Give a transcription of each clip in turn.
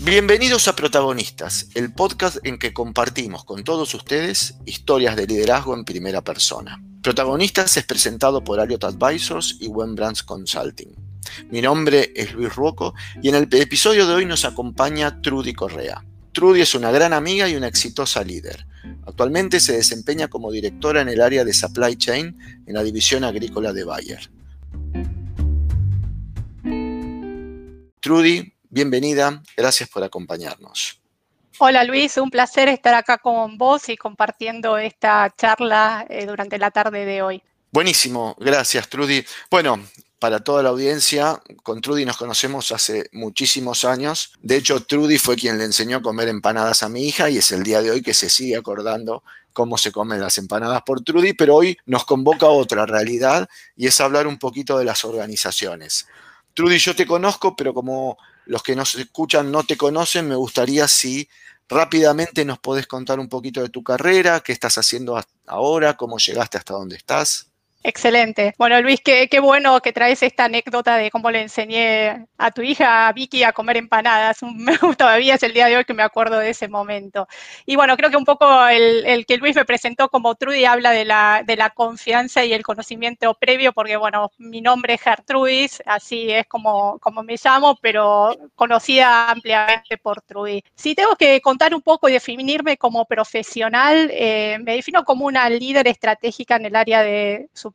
Bienvenidos a Protagonistas, el podcast en que compartimos con todos ustedes historias de liderazgo en primera persona. Protagonistas es presentado por Ariot Advisors y Wen Brands Consulting. Mi nombre es Luis Ruoco y en el episodio de hoy nos acompaña Trudy Correa. Trudy es una gran amiga y una exitosa líder. Actualmente se desempeña como directora en el área de supply chain en la división agrícola de Bayer. Trudy, bienvenida, gracias por acompañarnos. Hola Luis, un placer estar acá con vos y compartiendo esta charla eh, durante la tarde de hoy. Buenísimo, gracias Trudy. Bueno, para toda la audiencia, con Trudy nos conocemos hace muchísimos años. De hecho, Trudy fue quien le enseñó a comer empanadas a mi hija y es el día de hoy que se sigue acordando cómo se comen las empanadas por Trudy, pero hoy nos convoca a otra realidad y es hablar un poquito de las organizaciones. Trudy, yo te conozco, pero como los que nos escuchan no te conocen, me gustaría si rápidamente nos podés contar un poquito de tu carrera, qué estás haciendo ahora, cómo llegaste hasta donde estás. Excelente. Bueno, Luis, qué, qué, bueno que traes esta anécdota de cómo le enseñé a tu hija, a Vicky, a comer empanadas. Todavía es el día de hoy que me acuerdo de ese momento. Y bueno, creo que un poco el, que Luis me presentó como Trudy habla de la, de la confianza y el conocimiento previo, porque bueno, mi nombre es Gertrudis, así es como, como me llamo, pero conocida ampliamente por Trudy. Si tengo que contar un poco y definirme como profesional, eh, me defino como una líder estratégica en el área de su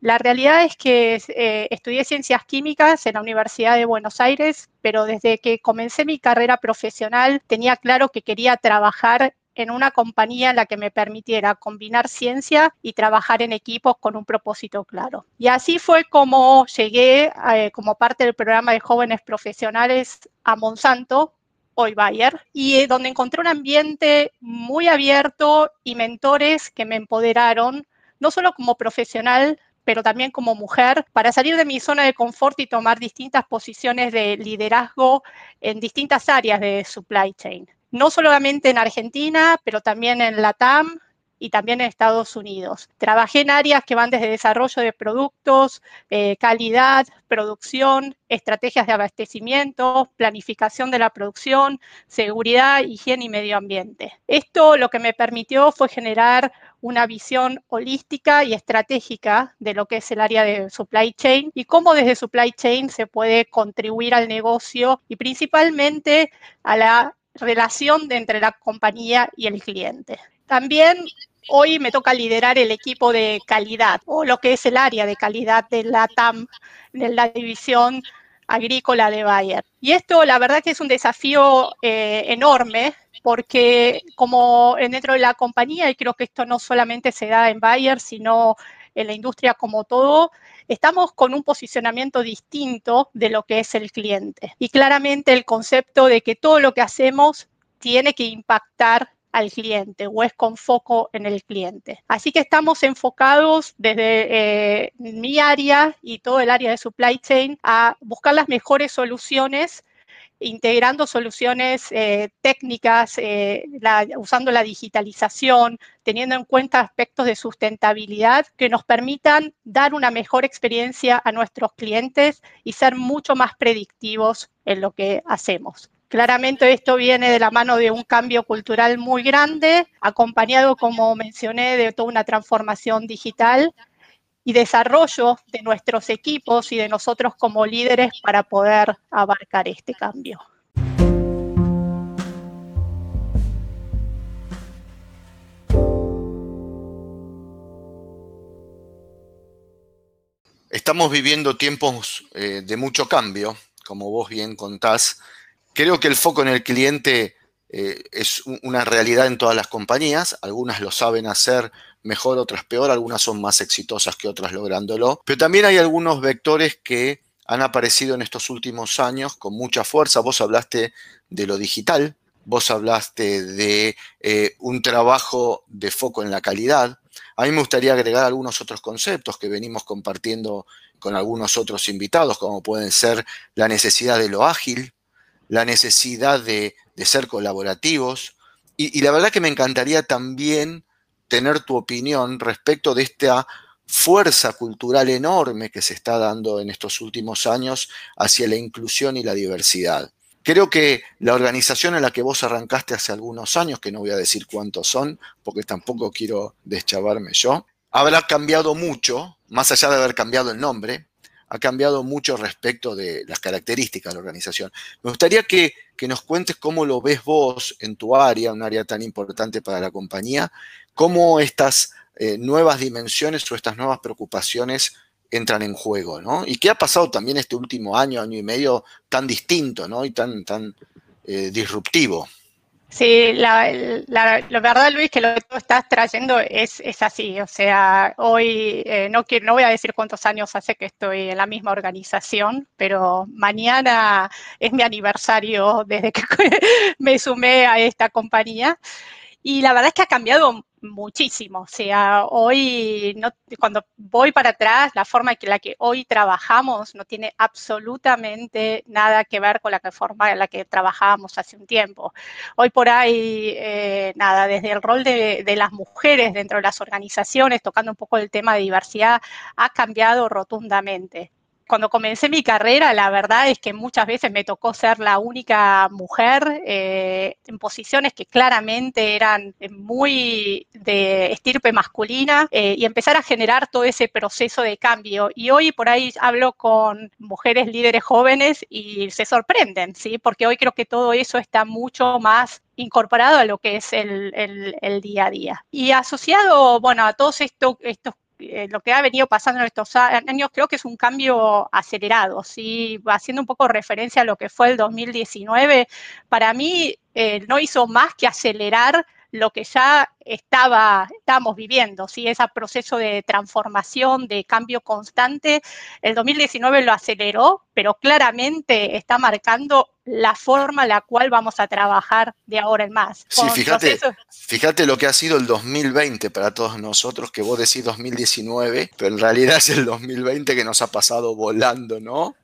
La realidad es que eh, estudié ciencias químicas en la Universidad de Buenos Aires, pero desde que comencé mi carrera profesional tenía claro que quería trabajar en una compañía en la que me permitiera combinar ciencia y trabajar en equipos con un propósito claro. Y así fue como llegué eh, como parte del programa de jóvenes profesionales a Monsanto, hoy Bayer, y eh, donde encontré un ambiente muy abierto y mentores que me empoderaron no solo como profesional, pero también como mujer, para salir de mi zona de confort y tomar distintas posiciones de liderazgo en distintas áreas de supply chain. No solamente en Argentina, pero también en Latam, y también en Estados Unidos. Trabajé en áreas que van desde desarrollo de productos, eh, calidad, producción, estrategias de abastecimiento, planificación de la producción, seguridad, higiene y medio ambiente. Esto lo que me permitió fue generar una visión holística y estratégica de lo que es el área de supply chain y cómo desde supply chain se puede contribuir al negocio y principalmente a la relación entre la compañía y el cliente. También hoy me toca liderar el equipo de calidad o lo que es el área de calidad de la TAM, de la división agrícola de Bayer. Y esto la verdad que es un desafío eh, enorme porque como dentro de la compañía, y creo que esto no solamente se da en Bayer, sino en la industria como todo, estamos con un posicionamiento distinto de lo que es el cliente. Y claramente el concepto de que todo lo que hacemos tiene que impactar al cliente o es con foco en el cliente. Así que estamos enfocados desde eh, mi área y todo el área de supply chain a buscar las mejores soluciones integrando soluciones eh, técnicas, eh, usando la digitalización, teniendo en cuenta aspectos de sustentabilidad que nos permitan dar una mejor experiencia a nuestros clientes y ser mucho más predictivos en lo que hacemos. Claramente esto viene de la mano de un cambio cultural muy grande, acompañado, como mencioné, de toda una transformación digital y desarrollo de nuestros equipos y de nosotros como líderes para poder abarcar este cambio. Estamos viviendo tiempos eh, de mucho cambio, como vos bien contás, Creo que el foco en el cliente eh, es una realidad en todas las compañías. Algunas lo saben hacer mejor, otras peor. Algunas son más exitosas que otras lográndolo. Pero también hay algunos vectores que han aparecido en estos últimos años con mucha fuerza. Vos hablaste de lo digital, vos hablaste de eh, un trabajo de foco en la calidad. A mí me gustaría agregar algunos otros conceptos que venimos compartiendo con algunos otros invitados, como pueden ser la necesidad de lo ágil, la necesidad de, ser colaborativos. Y, la verdad que me encantaría también tener tu opinión respecto de esta fuerza cultural enorme que se está dando en estos últimos años hacia la inclusión y la diversidad. Creo que la organización en la que vos arrancaste hace algunos años, que no voy a decir cuántos son, porque tampoco quiero deschavarme yo, habrá cambiado mucho, más allá de haber cambiado el nombre, ha cambiado mucho respecto de las características de la organización. Me gustaría que, nos cuentes cómo lo ves vos en tu área, un área tan importante para la compañía, cómo estas eh, nuevas dimensiones o estas nuevas preocupaciones entran en juego, ¿no? Y qué ha pasado también este último año, año y medio tan distinto, ¿no? Y tan, tan eh, disruptivo. Sí, la, verdad, Luis, que lo que tú estás trayendo es, así. O sea, hoy eh, no, quiero, no voy a decir cuántos años hace que estoy en la misma organización, pero mañana es mi aniversario desde que me sumé a esta compañía. Y la verdad es que ha cambiado muchísimo. O sea, hoy, no, cuando voy para atrás, la forma en la que hoy trabajamos no tiene absolutamente nada que ver con la forma en la que trabajábamos hace un tiempo. Hoy por ahí, eh, nada, desde el rol de, de, las mujeres dentro de las organizaciones, tocando un poco el tema de diversidad, ha cambiado rotundamente cuando comencé mi carrera, la verdad es que muchas veces me tocó ser la única mujer eh, en posiciones que claramente eran muy de estirpe masculina eh, y empezar a generar todo ese proceso de cambio. Y hoy por ahí hablo con mujeres líderes jóvenes y se sorprenden, ¿sí? Porque hoy creo que todo eso está mucho más incorporado a lo que es el, el, día a día. Y asociado, bueno, a todos estos, estos eh, lo que ha venido pasando en estos años creo que es un cambio acelerado, ¿sí? haciendo un poco referencia a lo que fue el 2019, para mí eh, no hizo más que acelerar lo que ya estaba, estábamos viviendo, ¿sí? ese proceso de transformación, de cambio constante. El 2019 lo aceleró, pero claramente está marcando la forma en la cual vamos a trabajar de ahora en más. Sí, fíjate, fíjate lo que ha sido el 2020 para todos nosotros, que vos decís 2019, pero en realidad es el 2020 que nos ha pasado volando, ¿no?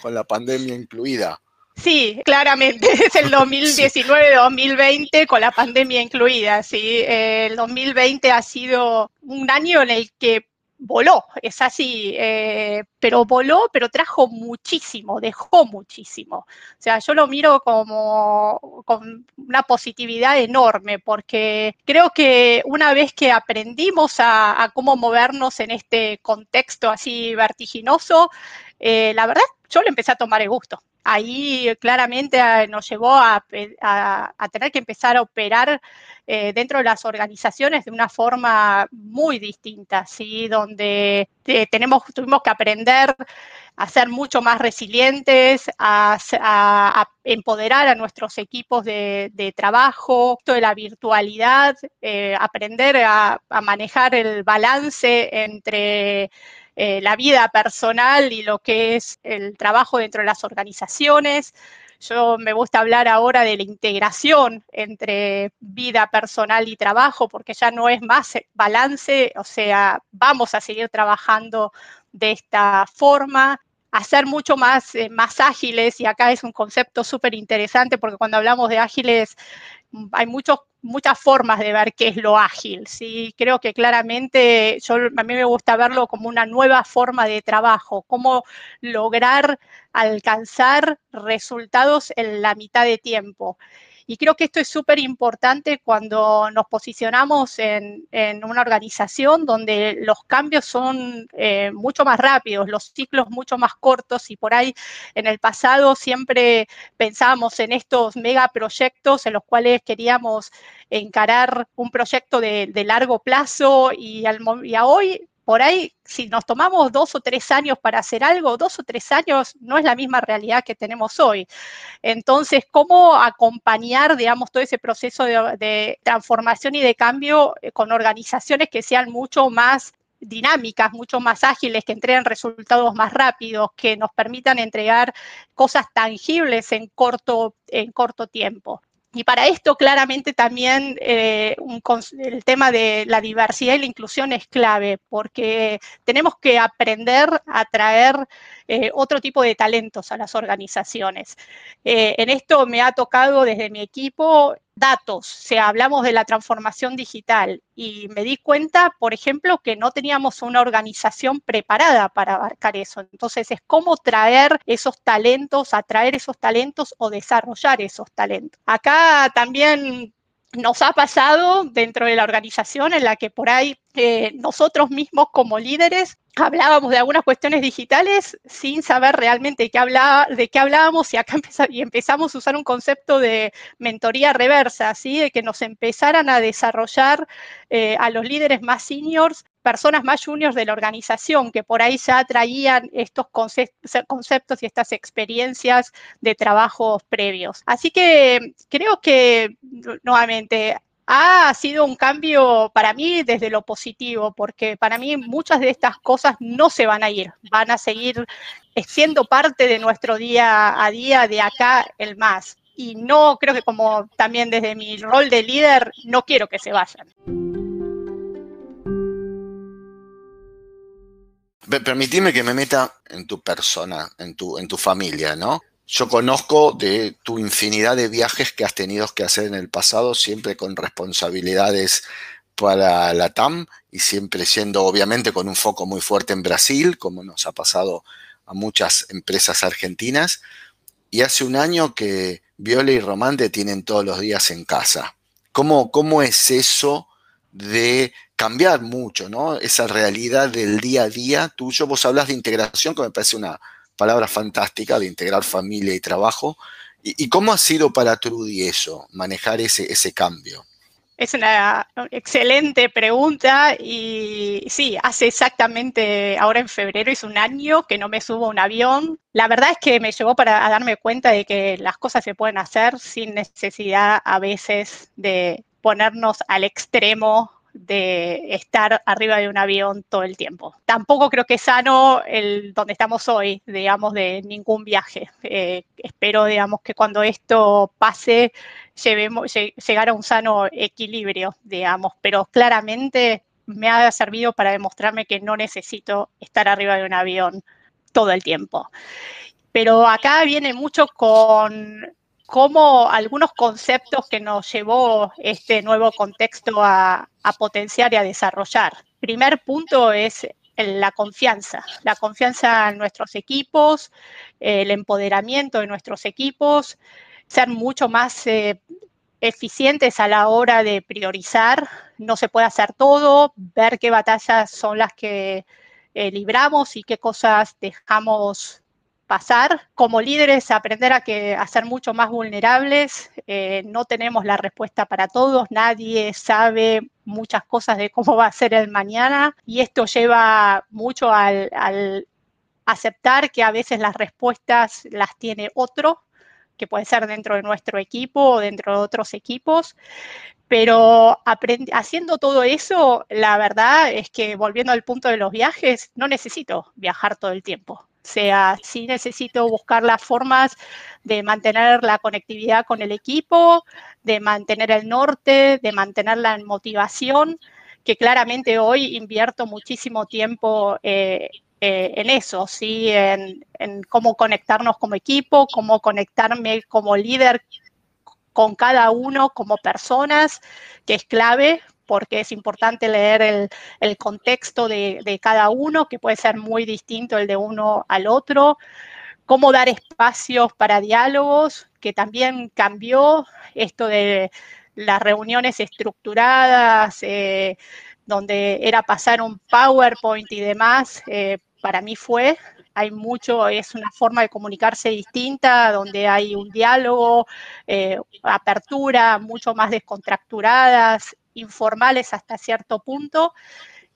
Con la pandemia incluida. Sí, claramente, es el 2019-2020 con la pandemia incluida, sí. El 2020 ha sido un año en el que voló, es así, eh, pero voló, pero trajo muchísimo, dejó muchísimo. O sea, yo lo miro como con una positividad enorme, porque creo que una vez que aprendimos a, cómo movernos en este contexto así vertiginoso, eh, la verdad, yo le empecé a tomar el gusto ahí claramente eh, nos llevó a, tener que empezar a operar eh, dentro de las organizaciones de una forma muy distinta, ¿sí? donde eh, tenemos, tuvimos que aprender a ser mucho más resilientes, a, empoderar a nuestros equipos de, trabajo, esto de la virtualidad, aprender a manejar el balance entre eh, la vida personal y lo que es el trabajo dentro de las organizaciones. Yo me gusta hablar ahora de la integración entre vida personal y trabajo, porque ya no es más balance, o sea, vamos a seguir trabajando de esta forma a ser mucho más, eh, más ágiles, y acá es un concepto súper interesante porque cuando hablamos de ágiles hay muchos muchas formas de ver qué es lo ágil. ¿sí? Creo que claramente yo, a mí me gusta verlo como una nueva forma de trabajo, cómo lograr alcanzar resultados en la mitad de tiempo. Y creo que esto es súper importante cuando nos posicionamos en, una organización donde los cambios son eh, mucho más rápidos, los ciclos mucho más cortos y por ahí en el pasado siempre pensábamos en estos megaproyectos en los cuales queríamos encarar un proyecto de, largo plazo y, al, y hoy por ahí, si nos tomamos dos o tres años para hacer algo, dos o tres años no es la misma realidad que tenemos hoy. Entonces, ¿cómo acompañar, digamos, todo ese proceso de, transformación y de cambio eh, con organizaciones que sean mucho más dinámicas, mucho más ágiles, que entreguen resultados más rápidos, que nos permitan entregar cosas tangibles en corto, en corto tiempo. Y para esto claramente también eh, el tema de la diversidad y la inclusión es clave, porque tenemos que aprender a traer eh, otro tipo de talentos a las organizaciones. Eh, en esto me ha tocado desde mi equipo datos, si hablamos de la transformación digital y me di cuenta, por ejemplo, que no teníamos una organización preparada para abarcar eso. Entonces, es cómo traer esos talentos, atraer esos talentos o desarrollar esos talentos. Acá también nos ha pasado dentro de la organización en la que por ahí eh, nosotros mismos como líderes hablábamos de algunas cuestiones digitales sin saber realmente de qué, hablaba, de qué hablábamos y acá empezamos a usar un concepto de mentoría reversa, ¿sí? de que nos empezaran a desarrollar eh, a los líderes más seniors personas más juniors de la organización que por ahí ya traían estos conceptos y estas experiencias de trabajos previos. Así que creo que, nuevamente, ha sido un cambio para mí desde lo positivo, porque para mí muchas de estas cosas no se van a ir, van a seguir siendo parte de nuestro día a día de acá el más. Y no creo que como también desde mi rol de líder, no quiero que se vayan. Permitime que me meta en tu persona, en tu, en tu familia, ¿no? Yo conozco de tu infinidad de viajes que has tenido que hacer en el pasado, siempre con responsabilidades para la TAM y siempre siendo obviamente con un foco muy fuerte en Brasil, como nos ha pasado a muchas empresas argentinas. Y hace un año que Viola y Román te tienen todos los días en casa. ¿Cómo, cómo es eso de cambiar mucho, ¿no? Esa realidad del día a día tuyo. Vos hablas de integración, que me parece una palabra fantástica de integrar familia y trabajo. ¿Y, cómo ha sido para Trudy eso, manejar ese, ese cambio? Es una excelente pregunta y sí, hace exactamente, ahora en febrero es un año que no me subo a un avión. La verdad es que me llevó para darme cuenta de que las cosas se pueden hacer sin necesidad a veces de ponernos al extremo de estar arriba de un avión todo el tiempo. Tampoco creo que es sano el donde estamos hoy, digamos, de ningún viaje. Eh, espero, digamos, que cuando esto pase, llevemos, llegar a un sano equilibrio, digamos, pero claramente me ha servido para demostrarme que no necesito estar arriba de un avión todo el tiempo. Pero acá viene mucho con cómo algunos conceptos que nos llevó este nuevo contexto a, potenciar y a desarrollar. Primer punto es la confianza, la confianza en nuestros equipos, el empoderamiento de nuestros equipos, ser mucho más eh, eficientes a la hora de priorizar. No se puede hacer todo, ver qué batallas son las que eh, libramos y qué cosas dejamos pasar. Como líderes, aprender a, que, a ser mucho más vulnerables. Eh, no tenemos la respuesta para todos, nadie sabe muchas cosas de cómo va a ser el mañana y esto lleva mucho al, aceptar que a veces las respuestas las tiene otro, que puede ser dentro de nuestro equipo o dentro de otros equipos. Pero haciendo todo eso, la verdad es que volviendo al punto de los viajes, no necesito viajar todo el tiempo sea, sí necesito buscar las formas de mantener la conectividad con el equipo, de mantener el norte, de mantener la motivación, que claramente hoy invierto muchísimo tiempo eh, eh, en eso, ¿sí? En, en cómo conectarnos como equipo, cómo conectarme como líder con cada uno como personas, que es clave porque es importante leer el, contexto de, cada uno, que puede ser muy distinto el de uno al otro, cómo dar espacios para diálogos, que también cambió esto de las reuniones estructuradas, eh, donde era pasar un PowerPoint y demás, eh, para mí fue, hay mucho, es una forma de comunicarse distinta, donde hay un diálogo, eh, apertura, mucho más descontracturadas, informales hasta cierto punto.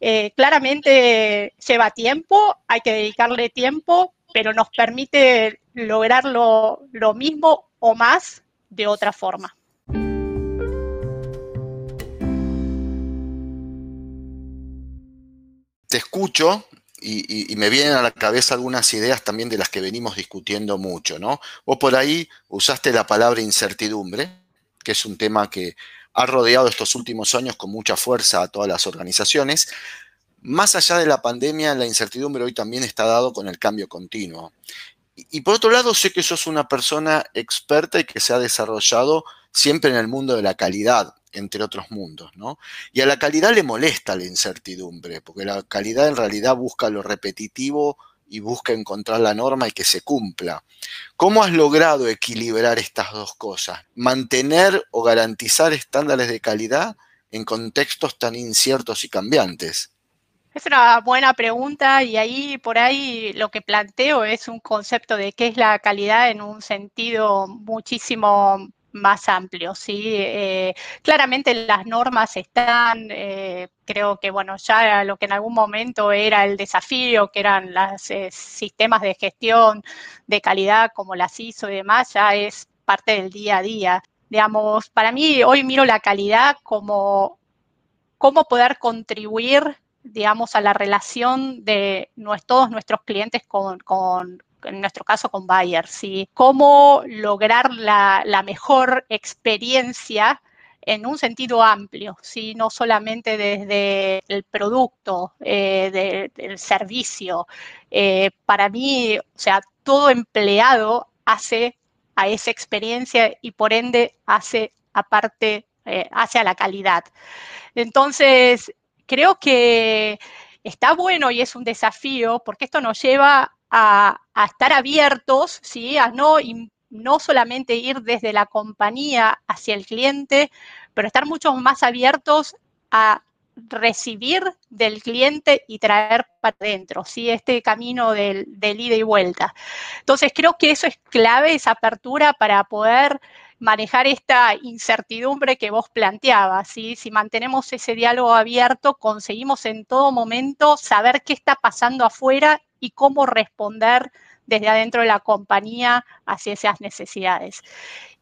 Eh, claramente lleva tiempo, hay que dedicarle tiempo, pero nos permite lograr lo, mismo o más de otra forma. Te escucho y, y, me vienen a la cabeza algunas ideas también de las que venimos discutiendo mucho, ¿no? Vos por ahí usaste la palabra incertidumbre, que es un tema que ha rodeado estos últimos años con mucha fuerza a todas las organizaciones. Más allá de la pandemia, la incertidumbre hoy también está dado con el cambio continuo. Y, por otro lado, sé que sos una persona experta y que se ha desarrollado siempre en el mundo de la calidad, entre otros mundos, ¿no? Y a la calidad le molesta la incertidumbre, porque la calidad en realidad busca lo repetitivo y busca encontrar la norma y que se cumpla. ¿Cómo has logrado equilibrar estas dos cosas? Mantener o garantizar estándares de calidad en contextos tan inciertos y cambiantes. Es una buena pregunta y ahí por ahí lo que planteo es un concepto de qué es la calidad en un sentido muchísimo más amplio, ¿sí? Eh, claramente las normas están, eh, creo que, bueno, ya lo que en algún momento era el desafío, que eran los eh, sistemas de gestión de calidad como las ISO y demás, ya es parte del día a día. Digamos, para mí hoy miro la calidad como cómo poder contribuir digamos, a la relación de todos nuestros clientes con, en nuestro caso con Bayer, ¿sí? Cómo lograr la, mejor experiencia en un sentido amplio, ¿sí? no solamente desde el producto, eh, del servicio. Eh, para mí, o sea, todo empleado hace a esa experiencia y por ende hace aparte, eh, hacia la calidad. Entonces, creo que está bueno y es un desafío porque esto nos lleva a, estar abiertos, ¿sí? a no, no solamente ir desde la compañía hacia el cliente, pero estar mucho más abiertos a recibir del cliente y traer para adentro, ¿sí? este camino del, ida y vuelta. Entonces, creo que eso es clave, esa apertura para poder manejar esta incertidumbre que vos planteabas. Si mantenemos ese diálogo abierto, conseguimos en todo momento saber qué está pasando afuera y cómo responder desde adentro de la compañía hacia esas necesidades.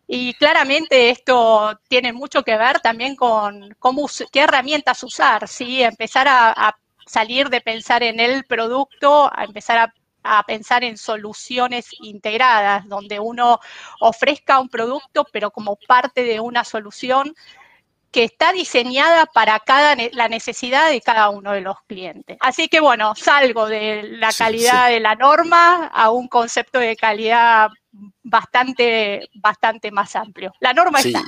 Y claramente esto tiene mucho que ver también con cómo, qué herramientas usar, ¿sí? Empezar a salir de pensar en el producto, a empezar a a pensar en soluciones integradas, donde uno ofrezca un producto, pero como parte de una solución que está diseñada para cada la necesidad de cada uno de los clientes. Así que bueno, salgo de la calidad de la norma a un concepto de calidad bastante, bastante más amplio. La norma sí, está.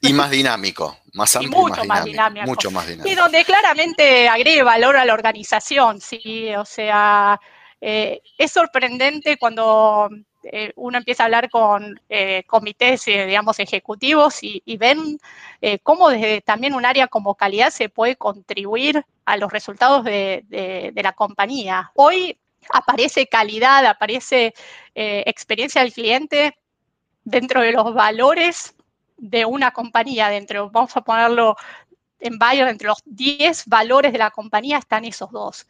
Y más dinámico, más amplio y, mucho más, dinámico, Mucho más dinámico. Y donde claramente agregue valor a la organización, sí, o sea, eh, es sorprendente cuando eh, uno empieza a hablar con eh, comités, digamos, ejecutivos y, ven cómo desde también un área como calidad se puede contribuir a los resultados de, la compañía. Hoy aparece calidad, aparece experiencia del cliente dentro de los valores de una compañía, dentro, vamos a ponerlo en Bayer, entre los 10 valores de la compañía están esos dos.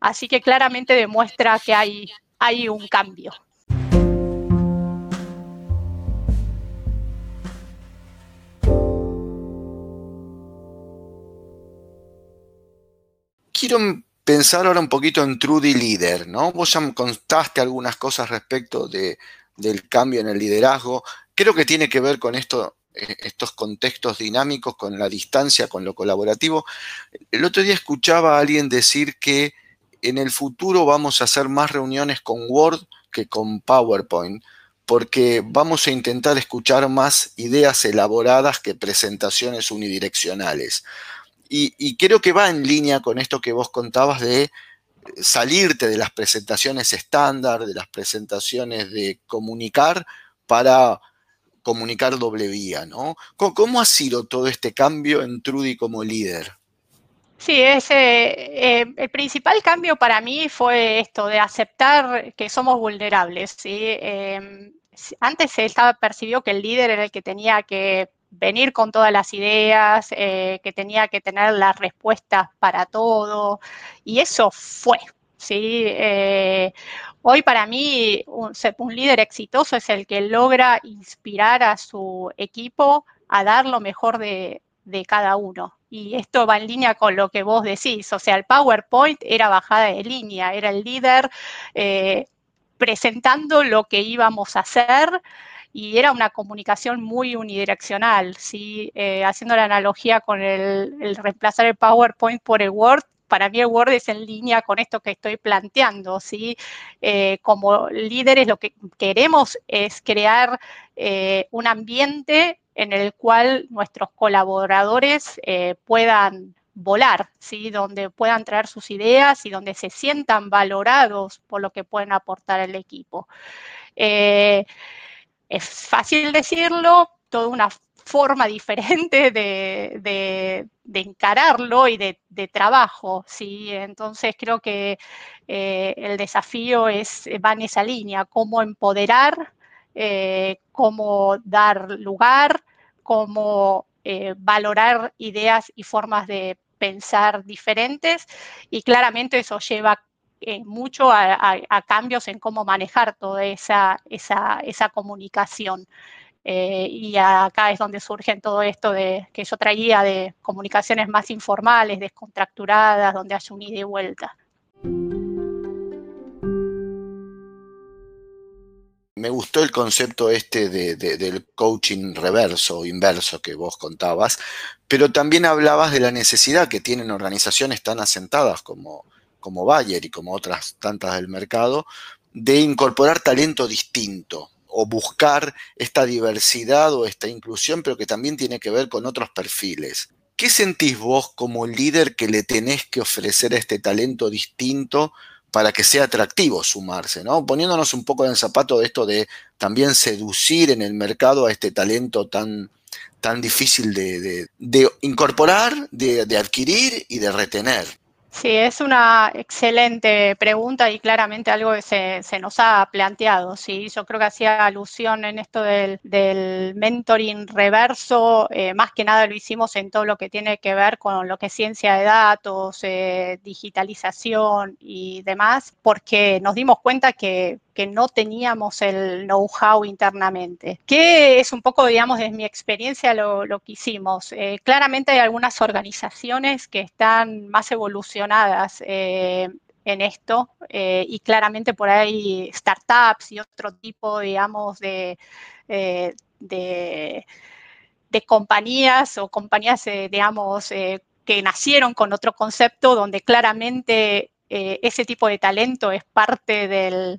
Así que claramente demuestra que hay un cambio. Quiero pensar ahora un poquito en Trudy Leader, ¿no? Vos ya contaste algunas cosas respecto de, del cambio en el liderazgo. Creo que tiene que ver con eh, estos contextos dinámicos, con la distancia, con lo colaborativo. El otro día escuchaba a alguien decir que en el futuro vamos a hacer más reuniones con Word que con PowerPoint, porque vamos a intentar escuchar más ideas elaboradas que presentaciones unidireccionales. Y, creo que va en línea con esto que vos contabas de salirte de las presentaciones estándar, de las presentaciones de comunicar para comunicar doble vía, ¿no? ¿Cómo ha sido todo este cambio en Trudy como líder? Sí, ese, eh, el principal cambio para mí fue esto de aceptar que somos vulnerables. Em, antes se estaba percibido que el líder era el que tenía que venir con todas las ideas, eh, que tenía que tener las respuestas para todo, y eso fue. ¿sí? Eh, hoy para mí un, líder exitoso es el que logra inspirar a su equipo a dar lo mejor de, de cada uno. Y esto va en línea con lo que vos decís, o sea, el PowerPoint era bajada de línea, era el líder eh, presentando lo que íbamos a hacer y era una comunicación muy unidireccional, ¿sí? Eh, haciendo la analogía con el, reemplazar el PowerPoint por el Word, para mí el Word es en línea con esto que estoy planteando, ¿sí? Eh, como líderes lo que queremos es crear un ambiente en el cual nuestros colaboradores eh, puedan volar, ¿sí? donde puedan traer sus ideas y donde se sientan valorados por lo que pueden aportar al equipo. Eh, es fácil decirlo, toda una forma diferente de, encararlo y de, trabajo, ¿sí? Entonces creo que eh, el desafío es, va en esa línea, cómo empoderar, eh, cómo dar lugar, cómo eh, valorar ideas y formas de pensar diferentes y claramente eso lleva mucho a, cambios en cómo manejar toda esa, esa comunicación. Eh, y acá es donde surge todo esto de, que yo traía de comunicaciones más informales, descontracturadas, donde haya un ida y vuelta. Me gustó el concepto este del coaching reverso o inverso que vos contabas, pero también hablabas de la necesidad que tienen organizaciones tan asentadas como, como Bayer y como otras tantas del mercado de incorporar talento distinto, o buscar esta diversidad o esta inclusión, pero que también tiene que ver con otros perfiles. ¿Qué sentís vos como líder que le tenés que ofrecer a este talento distinto para que sea atractivo sumarse, ¿no? Poniéndonos un poco en el zapato de esto de también seducir en el mercado a este talento tan, tan difícil de, incorporar, de adquirir y de retener. Sí, es una excelente pregunta y claramente algo que se, nos ha planteado. ¿sí? Yo creo que hacía alusión en esto del, mentoring reverso, eh, más que nada lo hicimos en todo lo que tiene que ver con lo que es ciencia de datos, eh, digitalización y demás, porque nos dimos cuenta que que no teníamos el know-how internamente. Que es un poco, digamos, desde mi experiencia lo, que hicimos. Eh, claramente hay algunas organizaciones que están más evolucionadas eh, en esto eh, y claramente por ahí startups y otro tipo, digamos, de, de, compañías o compañías, digamos, que nacieron con otro concepto donde claramente ese tipo de talento es parte del,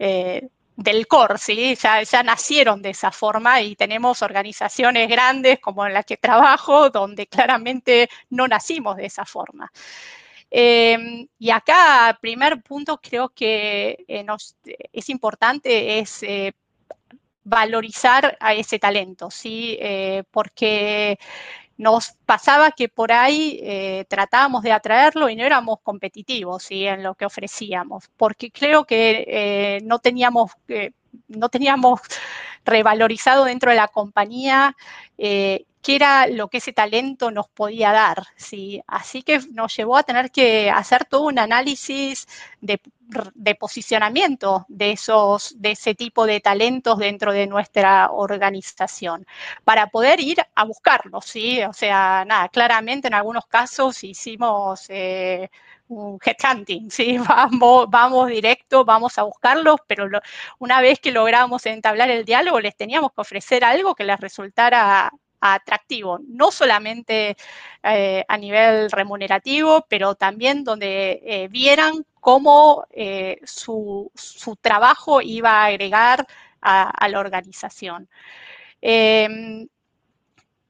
eh, del core, ¿sí? Ya, nacieron de esa forma y tenemos organizaciones grandes como en las que trabajo, donde claramente no nacimos de esa forma. Em, y acá, primer punto, creo que eh, es importante es eh, valorizar a ese talento, ¿sí? porque nos pasaba que por ahí eh, tratábamos de atraerlo y no éramos competitivos en lo que ofrecíamos, porque creo que eh, no, teníamos, eh, no teníamos revalorizado dentro de la compañía qué era lo que ese talento nos podía dar. ¿sí? Así que nos llevó a tener que hacer todo un análisis de, posicionamiento de, esos, de ese tipo de talentos dentro de nuestra organización para poder ir a buscarlos. ¿sí? O sea, nada, claramente en algunos casos hicimos... Eh, un headhunting, ¿sí? Vamos, directo, vamos a buscarlos, pero una vez que logramos entablar el diálogo, les teníamos que ofrecer algo que les resultara atractivo, no solamente eh, a nivel remunerativo, pero también donde eh, vieran cómo eh, su, trabajo iba a agregar a, la organización.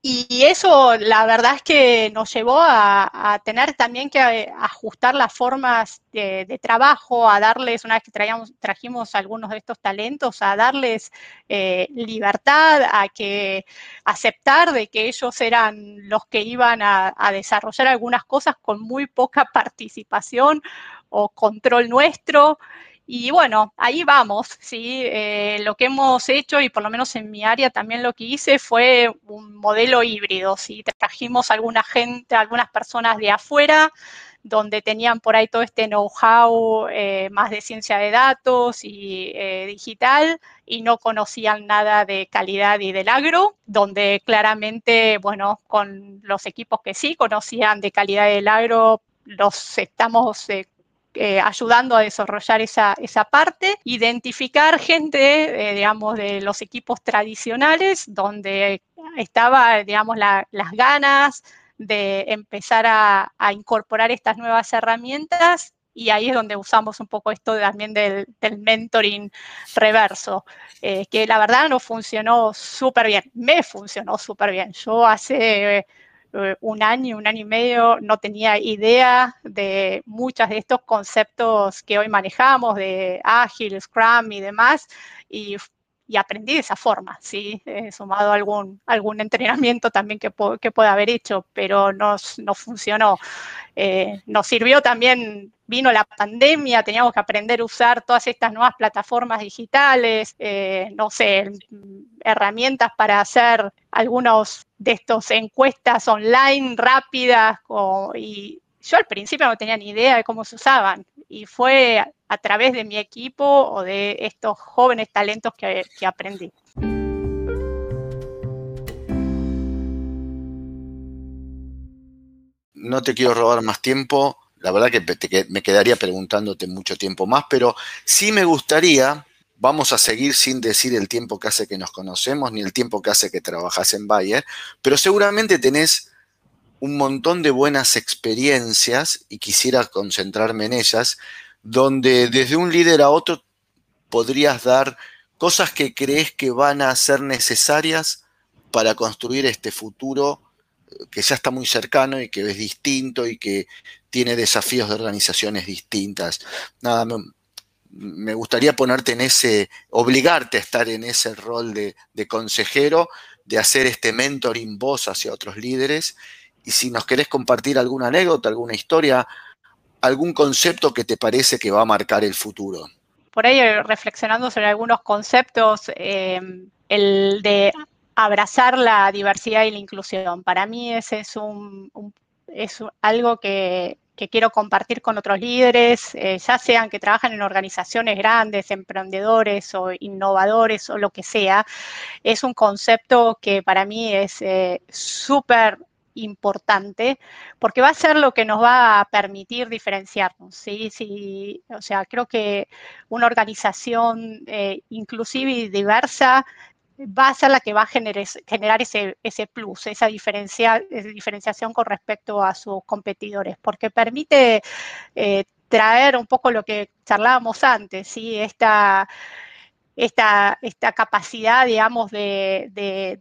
Y eso, la verdad es que nos llevó a, tener también que eh, ajustar las formas de, trabajo, a darles, una vez que traíamos, trajimos algunos de estos talentos, a darles eh, libertad, a que aceptar de que ellos eran los que iban a desarrollar algunas cosas con muy poca participación o control nuestro. Y bueno, ahí vamos, ¿sí? Eh, lo que hemos hecho, y por lo menos en mi área también lo que hice, fue un modelo híbrido, ¿sí? Trajimos alguna gente, algunas personas de afuera, donde tenían por ahí todo este know-how eh, más de ciencia de datos y eh, digital y no conocían nada de calidad y del agro, donde claramente, bueno, con los equipos que sí conocían de calidad del agro, los estamos ayudando a desarrollar esa, parte, identificar gente, eh, digamos, de los equipos tradicionales, donde estaba, digamos, las ganas de empezar a, incorporar estas nuevas herramientas y ahí es donde usamos un poco esto también del, mentoring reverso, eh, que la verdad no funcionó súper bien, me funcionó súper bien. Yo hace eh, un año, un año y medio no tenía idea de muchos de estos conceptos que hoy manejamos, de ágil, Scrum y demás, y y aprendí de esa forma, ¿sí? He sumado algún, algún entrenamiento también que, que pueda haber hecho, pero no, no funcionó. Eh, nos sirvió también, vino la pandemia, teníamos que aprender a usar todas estas nuevas plataformas digitales, eh, no sé, herramientas para hacer algunos de estos encuestas online rápidas y yo al principio no tenía ni idea de cómo se usaban y fue a través de mi equipo o de estos jóvenes talentos que, aprendí. No te quiero robar más tiempo, la verdad que me quedaría preguntándote mucho tiempo más, pero sí me gustaría, vamos a seguir sin decir el tiempo que hace que nos conocemos ni el tiempo que hace que trabajas en Bayer, pero seguramente tenés un montón de buenas experiencias y quisiera concentrarme en ellas, donde desde un líder a otro podrías dar cosas que crees que van a ser necesarias para construir este futuro eh, que ya está muy cercano y que es distinto y que tiene desafíos de organizaciones distintas. Nada, me, gustaría ponerte en ese, obligarte a estar en ese rol de, de consejero, de hacer este mentoring voz hacia otros líderes y si nos querés compartir alguna anécdota, alguna historia, algún concepto que te parece que va a marcar el futuro. Por ahí, eh, reflexionando sobre algunos conceptos, eh, el de abrazar la diversidad y la inclusión. Para mí ese es, algo que, quiero compartir con otros líderes, eh, ya sean que trabajan en organizaciones grandes, emprendedores o innovadores o lo que sea. Es un concepto que para mí es súper importante porque va a ser lo que nos va a permitir diferenciarnos. ¿sí? Sí, o sea, creo que una organización eh, inclusiva y diversa va a ser la que va a generar, ese, ese, plus, esa, diferencia, diferenciación con respecto a sus competidores, porque permite eh, traer un poco lo que charlábamos antes, ¿sí? esta, esta, esta capacidad, digamos, de, de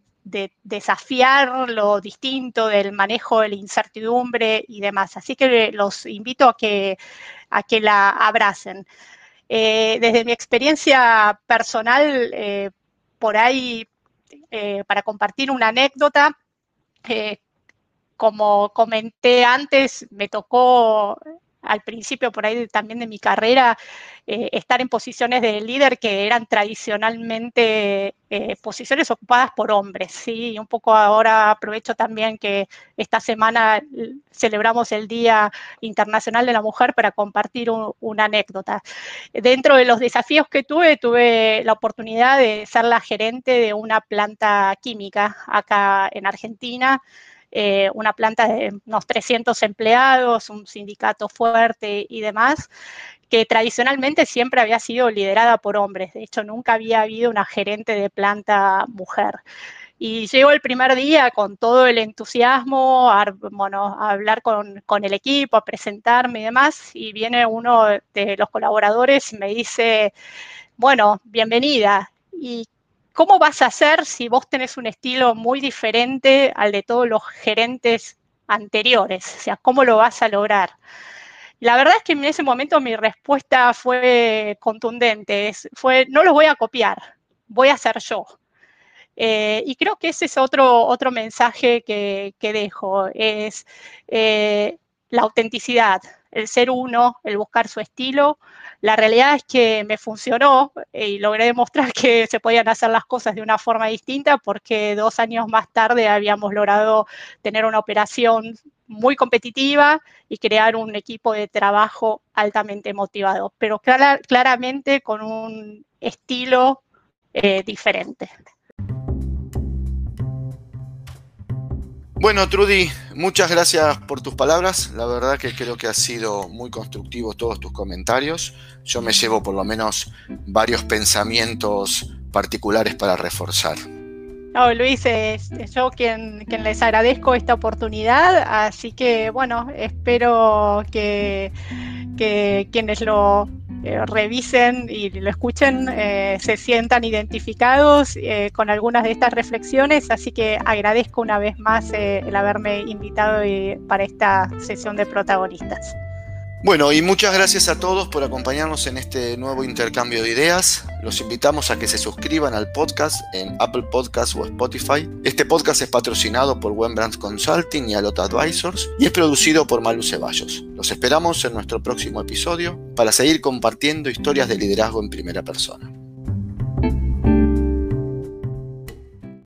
desafiar lo distinto del manejo de la incertidumbre y demás. Así que los invito a que, a que la abracen. Eh, desde mi experiencia personal, eh, por ahí, eh, para compartir una anécdota, como comenté antes, me tocó al principio por ahí también de mi carrera, eh, estar en posiciones de líder que eran tradicionalmente eh, posiciones ocupadas por hombres, ¿sí? Y un poco ahora aprovecho también que esta semana celebramos el Día Internacional de la Mujer para compartir una anécdota. Dentro de los desafíos que tuve, tuve la oportunidad de ser la gerente de una planta química acá en Argentina, eh, una planta de unos 300 empleados, un sindicato fuerte y demás, que tradicionalmente siempre había sido liderada por hombres. De hecho, nunca había habido una gerente de planta mujer. Y llego el primer día con todo el entusiasmo a, hablar con, el equipo, a presentarme y demás, y viene uno de los colaboradores y me dice, bueno, bienvenida. ¿Y ¿Cómo vas a hacer si vos tenés un estilo muy diferente al de todos los gerentes anteriores? O sea, ¿cómo lo vas a lograr? La verdad es que en ese momento mi respuesta fue contundente, fue, no los voy a copiar, voy a ser yo. Eh, y creo que ese es otro, otro mensaje que, dejo, es eh, la autenticidad, el ser uno, el buscar su estilo, la realidad es que me funcionó eh, y logré demostrar que se podían hacer las cosas de una forma distinta porque dos años más tarde habíamos logrado tener una operación muy competitiva y crear un equipo de trabajo altamente motivado, pero claramente con un estilo eh, diferente. Bueno, Trudy, muchas gracias por tus palabras. La verdad que creo que ha sido muy constructivo todos tus comentarios. Yo me llevo por lo menos varios pensamientos particulares para reforzar. No, Luis, es, yo quien, les agradezco esta oportunidad, así que bueno, espero que quienes lo eh, revisen y lo escuchen eh, se sientan identificados eh, con algunas de estas reflexiones, así que agradezco una vez más el haberme invitado para esta sesión de protagonistas. Bueno, y muchas gracias a todos por acompañarnos en este nuevo intercambio de ideas. Los invitamos a que se suscriban al podcast en Apple Podcasts o Spotify. Este podcast es patrocinado por Brands Consulting y Alot Advisors y es producido por Malu Ceballos. Los esperamos en nuestro próximo episodio para seguir compartiendo historias de liderazgo en primera persona.